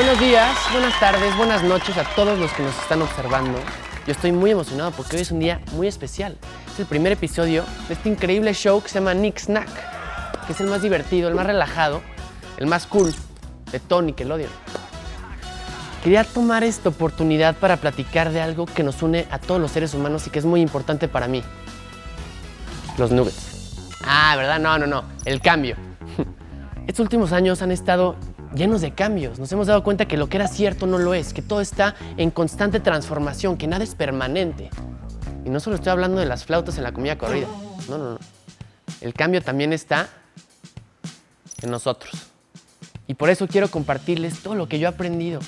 Buenos días, buenas tardes, buenas noches a todos los que nos están observando. Yo estoy muy emocionado porque hoy es un día muy especial. Es el primer episodio de este increíble show que se llama Nick Snack, que es el más divertido, el más relajado, el más cool de Tony odio. Quería tomar esta oportunidad para platicar de algo que nos une a todos los seres humanos y que es muy importante para mí. Los nuggets. Ah, ¿verdad? No, no, no. El cambio. Estos últimos años han estado llenos de cambios. Nos hemos dado cuenta que lo que era cierto no lo es, que todo está en constante transformación, que nada es permanente. Y no solo estoy hablando de las flautas en la comida corrida. No, no, no. El cambio también está en nosotros. Y por eso quiero compartirles todo lo que yo he aprendido.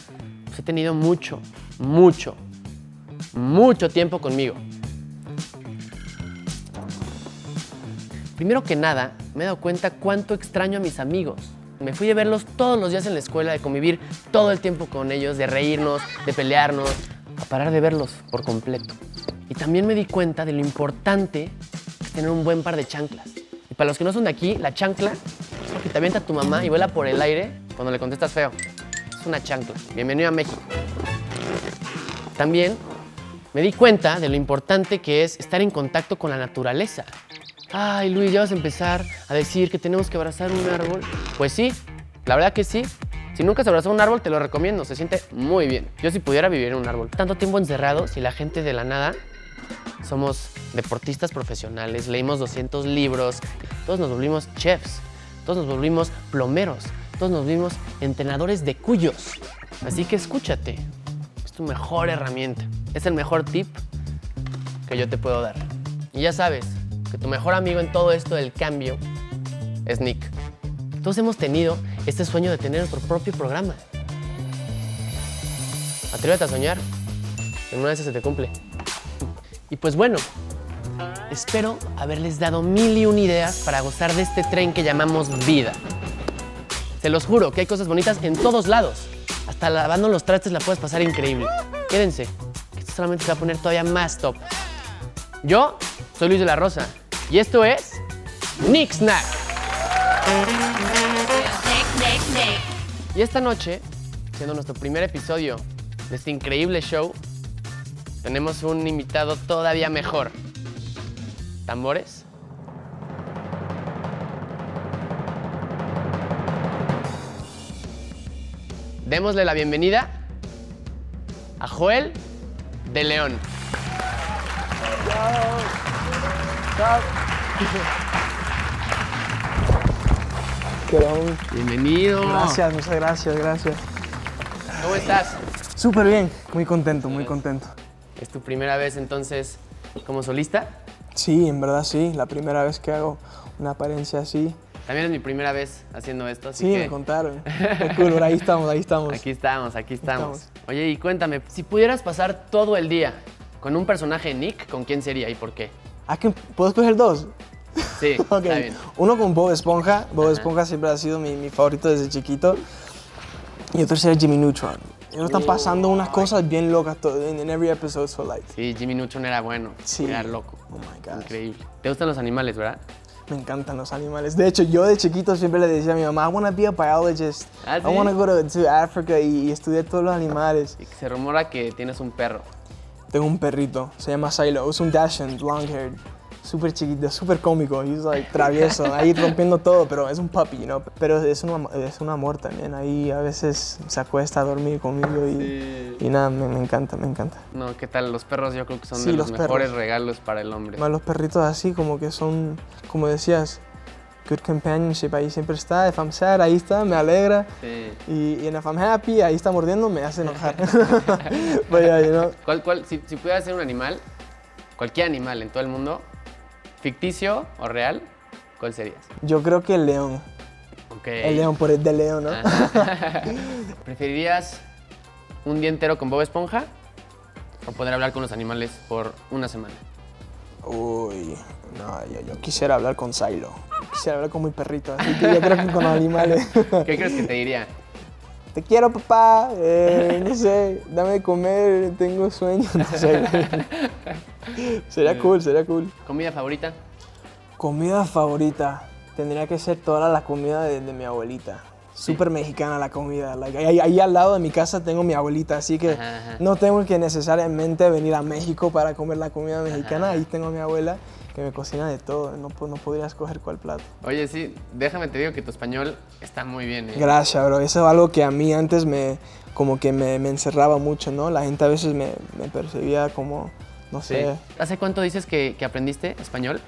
Pues he tenido mucho, mucho, mucho tiempo conmigo. Primero que nada, me he dado cuenta cuánto extraño a mis amigos. Me fui a verlos todos los días en la escuela, de convivir todo el tiempo con ellos, de reírnos, de pelearnos, a parar de verlos por completo. Y también me di cuenta de lo importante que es tener un buen par de chanclas. Y para los que no son de aquí, la chancla es lo que te avienta tu mamá y vuela por el aire cuando le contestas feo. Es una chancla. Bienvenido a México. También me di cuenta de lo importante que es estar en contacto con la naturaleza. Ay, Luis, ya vas a empezar a decir que tenemos que abrazar un árbol. Pues sí, la verdad que sí. Si nunca has abrazado un árbol, te lo recomiendo. Se siente muy bien. Yo si pudiera vivir en un árbol. Tanto tiempo encerrado, si la gente de la nada somos deportistas profesionales, leímos 200 libros, todos nos volvimos chefs, todos nos volvimos plomeros, todos nos volvimos entrenadores de cuyos. Así que escúchate. Es tu mejor herramienta. Es el mejor tip que yo te puedo dar. Y ya sabes que tu mejor amigo en todo esto del cambio es Nick. Todos hemos tenido este sueño de tener nuestro propio programa. Atrévete a soñar. En una de esas se te cumple. Y pues bueno, espero haberles dado mil y un ideas para gozar de este tren que llamamos vida. Se los juro que hay cosas bonitas en todos lados. Hasta lavando los trastes la puedes pasar increíble. Quédense, que esto solamente se va a poner todavía más top. Yo soy Luis de la Rosa y esto es Nick Snack. Y esta noche, siendo nuestro primer episodio de este increíble show, tenemos un invitado todavía mejor. ¿Tambores? Démosle la bienvenida a Joel de León. Bienvenido. Gracias, muchas gracias, gracias. ¿Cómo estás? Súper bien, muy contento, muy contento. ¿Es tu primera vez entonces como solista? Sí, en verdad sí, la primera vez que hago una apariencia así. También es mi primera vez haciendo esto, así Sí, que me contaron. Qué cool, ahí estamos, ahí estamos. aquí estamos, aquí estamos. estamos. Oye, y cuéntame, si pudieras pasar todo el día con un personaje Nick, ¿con quién sería y por qué? Ah, que ¿Puedo escoger dos? Sí, Ok. está bien. Uno con Bob Esponja. Bob Ajá. Esponja siempre ha sido mi, mi favorito desde chiquito. Y otro sería Jimmy Neutron. Ellos están pasando unas cosas bien locas en, every episode, so like. Sí, Jimmy Neutron era bueno, Sí. era loco. Oh my God. Increíble. ¿Te gustan los animales, verdad? Me encantan los animales. De hecho, yo de chiquito siempre le decía a mi mamá, I want to be a biologist. ¿Ah, I sí? want to go to, to Africa y, y estudiar todos los animales. Y se rumora que tienes un perro. Tengo un perrito, se llama Silo. Es un Dachshund, long haired. Súper chiquito, súper cómico. He's like travieso, ahí rompiendo todo, pero es un puppy, ¿no? Pero es un, es un amor también. Ahí a veces se acuesta a dormir conmigo y, y nada, me, me encanta, me encanta. No, ¿qué tal? Los perros yo creo que son Sí, de los, los mejores regalos para el hombre. Más los perritos así, como que son, como decías, good companionship. Ahí siempre está. If I'm sad, ahí está, me alegra. Sí. Y, y if I'm happy, ahí está mordiendo, me hace enojar. But yeah, you know, ¿Cuál, cuál, si, si pudieras ser un animal, cualquier animal en todo el mundo, ficticio o real, ¿cuál serías? yo creo que el león. El león por el de león, ¿no? Ah. ¿Preferirías un día entero con Bob Esponja o poder hablar con los animales por una semana? Uy, no, yo, yo quisiera hablar con Silo. Quisiera hablar con mi perrito, así que yo creo que con los animales. ¿Qué crees que te diría? Te quiero, papá. eh, no sé, dame de comer, tengo sueño. No sé. sería cool, sería cool. ¿Comida favorita? Comida favorita. Tendría que ser toda la comida de, de mi abuelita. súper mexicana la comida. Like, ahí, ahí al lado de mi casa tengo mi abuelita, así que Ajá, ajá. no tengo que necesariamente venir a México para comer la comida mexicana. Ajá. Ahí tengo a mi abuela que me cocina de todo. No, no podría escoger cuál plato. Oye, sí, déjame te digo que tu español está muy bien. ¿eh? Gracias, bro. Eso es algo que a mí antes me, como que me, me encerraba mucho, ¿no? La gente a veces me, me percibía como, no Sí. sé. ¿Hace cuánto dices que, que aprendiste español?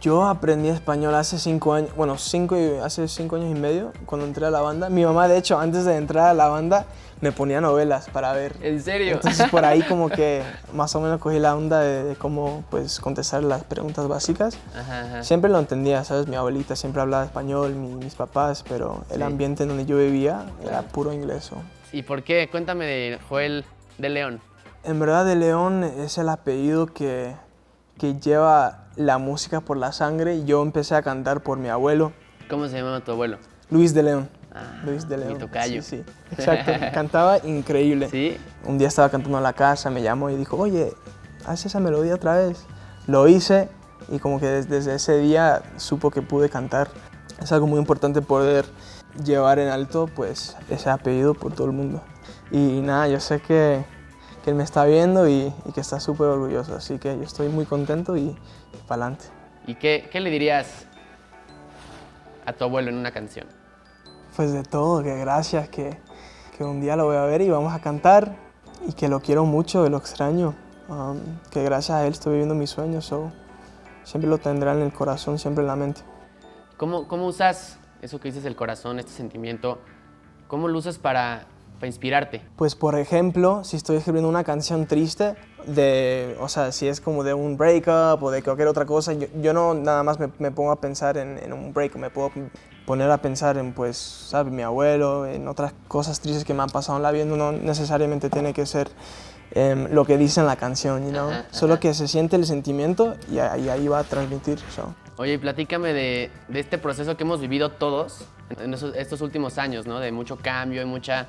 Yo aprendí español hace cinco años, bueno, cinco y- hace cinco años y medio, cuando entré a la banda. Mi mamá, de hecho, antes de entrar a la banda, me ponía novelas para ver. ¿En serio? Entonces por ahí como que más o menos cogí la onda de, de cómo pues contestar las preguntas básicas. Ajá, ajá. Siempre lo entendía, ¿sabes? Mi abuelita siempre hablaba español, mi- mis papás, pero el Sí. ambiente en donde yo vivía era puro inglés. ¿Y por qué? Cuéntame de Joel de León. En verdad de León es el apellido que, que lleva la música por la sangre yo empecé a cantar por mi abuelo, ¿Cómo se llamaba tu abuelo? Luis de León. Ah, Luis de mi León. tocayo. Sí, sí. Exacto. Cantaba increíble. ¿Sí? Un día estaba cantando en la casa, me llamó y dijo, oye, haz esa melodía otra vez. Lo hice y como que desde, ese día supo que pude cantar. Es algo muy importante poder llevar en alto pues ese apellido por todo el mundo. Y, nada, yo sé que, que él me está viendo y, y que está súper orgulloso, así que yo estoy muy contento y, para adelante. ¿Y qué, qué le dirías a tu abuelo en una canción? Pues de todo, que gracias, que, que un día lo voy a ver y vamos a cantar y que lo quiero mucho, y lo extraño, um, que gracias a él estoy viviendo mis sueños, so, siempre lo tendrá en el corazón, siempre en la mente. ¿Cómo, cómo usas eso que dices, el corazón, este sentimiento? ¿Cómo lo usas para, para inspirarte? Pues por ejemplo, si estoy escribiendo una canción triste, de, o sea, si es como de un breakup o de cualquier otra cosa, yo, yo no nada más me, me pongo a pensar en, en un breakup, me puedo poner a pensar en, pues, ¿sabes? Mi abuelo, en otras cosas tristes que me han pasado en la vida, no necesariamente tiene que ser em, lo que dice en la canción, you know? Ajá, Solo ajá. que se siente el sentimiento y, ahí- y ahí va a transmitir. so. Oye, y platícame de, de este proceso que hemos vivido todos en esos- estos últimos años, ¿no? De mucho cambio, de mucha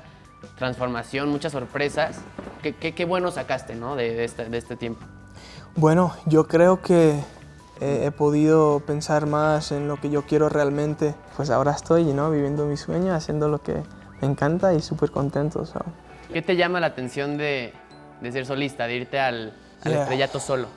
transformación, muchas sorpresas. ¿Qué, qué, qué bueno sacaste, ¿no? De, de este, de este tiempo. Bueno, yo creo que eh, he podido pensar más en lo que yo quiero realmente. Pues ahora estoy, ¿no? Viviendo mi sueño, haciendo lo que me encanta y súper contento. so. ¿Qué te llama la atención de, de ser solista, de irte al, al Yeah. estrellato solo?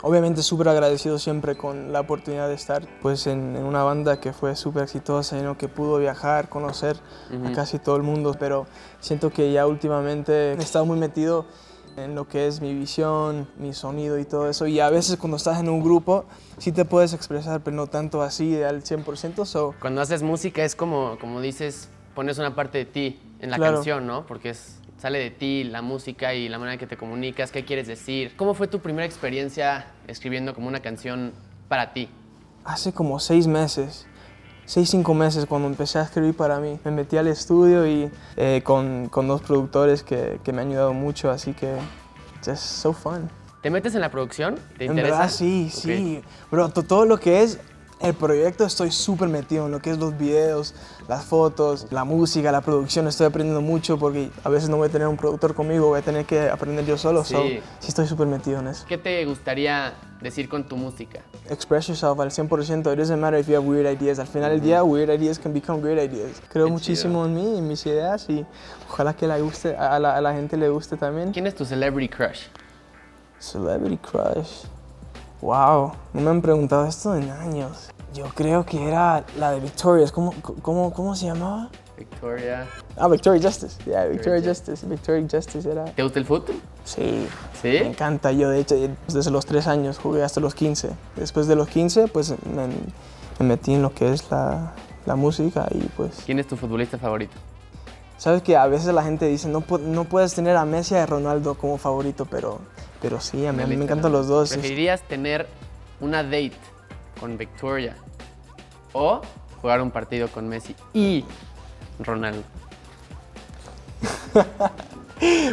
Obviamente súper agradecido siempre con la oportunidad de estar pues en, en una banda que fue súper exitosa y ¿no? que pudo viajar, conocer a casi todo el mundo, pero siento que ya últimamente he estado muy metido en lo que es mi visión, mi sonido y todo eso y a veces cuando estás en un grupo sí te puedes expresar, pero no tanto así al 100%, so Cuando haces música es como, como dices, pones una parte de ti en la Claro. canción, ¿no? Porque es, sale de ti la música y la manera en que te comunicas, qué quieres decir. ¿Cómo fue tu primera experiencia escribiendo como una canción para ti? hace como seis meses, seis, cinco meses cuando empecé a escribir para mí. Me metí al estudio y eh, con, con dos productores que, que me han ayudado mucho, así que es so fun. ¿Te metes en la producción? ¿Te En interesa? verdad sí, Ok. sí. Bro, to- todo lo que es el proyecto estoy súper metido en lo que es los videos, las fotos, la música, la producción. Estoy aprendiendo mucho porque a veces no voy a tener un productor conmigo, voy a tener que aprender yo solo. So, Sí. sí estoy súper metido en eso. ¿Qué te gustaría decir con tu música? express yourself al 100%. It doesn't matter if you have weird ideas. Al final del día, weird ideas can become great ideas. Creo Qué muchísimo en mí, en mis ideas y ojalá que la guste, a, la, a la gente le guste también. ¿Quién es tu celebrity crush? Celebrity crush. Wow, no me han preguntado esto en años. Yo creo que era la de Victorious. ¿Cómo, cómo, cómo se llamaba? Victoria. Ah, Victoria Justice. Yeah, Victoria Victoria Justice. Victoria Justice era. ¿Te gusta el fútbol? Sí, ¿Sí? me encanta. Yo, de hecho, desde los 3 años jugué hasta los 15. Después de los 15, pues me, me metí en lo que es la, la música y pues... ¿Quién es tu futbolista favorito? Sabes que a veces la gente dice, no, no puedes tener a Messi y a Ronaldo como favorito, pero, pero sí, a mí, a mí me encantan los dos. ¿Preferirías tener una date con Victoria o jugar un partido con Messi y Ronaldo?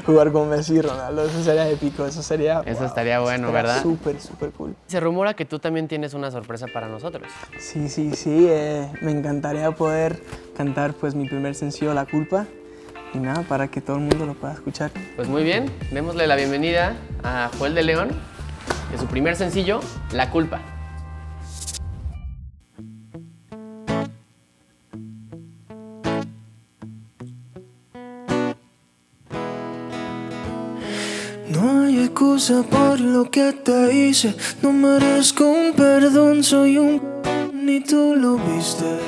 Jugar con Messi y Ronaldo, eso sería épico, eso sería... Eso estaría bueno, estaría ¿verdad? Súper, súper cool. Se rumora que tú también tienes una sorpresa para nosotros. Sí, sí, sí, eh, me encantaría poder cantar pues mi primer sencillo, La Culpa, y nada, para que todo el mundo lo pueda escuchar. Pues muy bien, démosle la bienvenida a Joel de León de su primer sencillo, La culpa. No hay excusa por lo que te hice, no merezco un perdón, soy un... ni tú lo viste.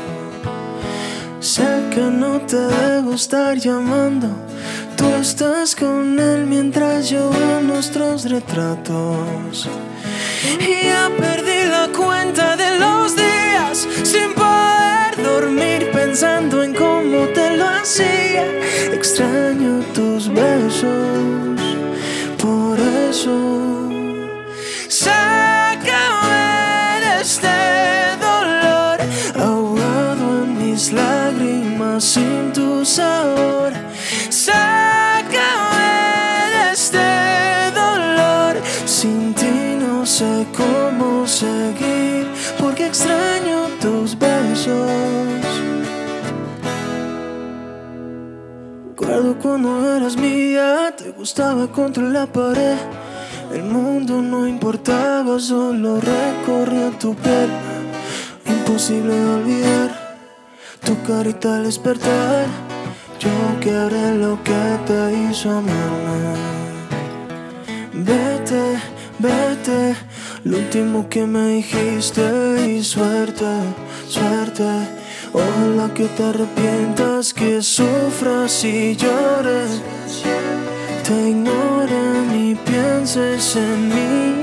Sé que no te debo estar llamando. Tú estás con él mientras yo veo nuestros retratos. Y ya perdí la cuenta de los días sin poder dormir pensando en cómo te lo hacía. Extraño tus besos, por eso. Recuerdo cuando eras mía, te gustaba contra la pared. El mundo no importaba, solo recorría tu piel. Imposible de olvidar tu carita al despertar. Yo quebré lo que te hizo amarme. Vete, vete, lo último que me dijiste y suerte, suerte. Ojalá que te arrepientas, que sufras y llores. Te ignoren y pienses en mí.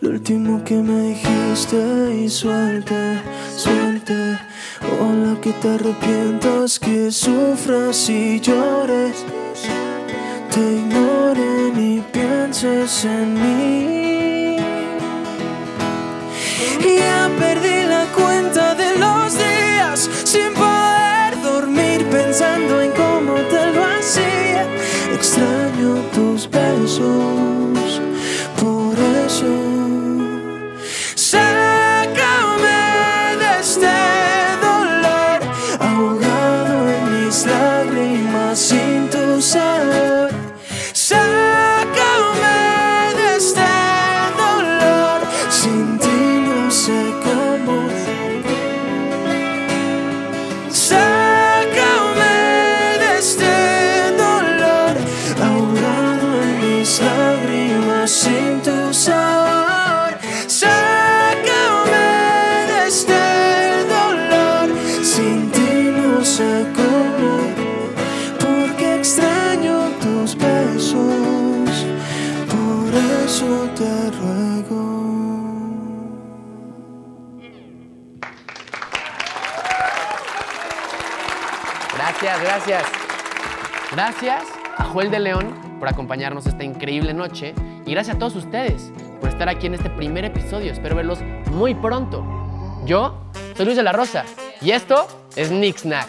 Lo último que me dijiste y suelte, suelte. Ojalá que te arrepientas, que sufras y llores. Te ignoren y pienses en mí. Ya perdí la cuenta de los días sin poder dormir pensando en cómo te lo hacía. Extraño tus besos, Gracias, gracias. Gracias a Joel de León por acompañarnos esta increíble noche y gracias a todos ustedes por estar aquí en este primer episodio. Espero verlos muy pronto. Yo soy Luis de la Rosa y esto es Nick Snack.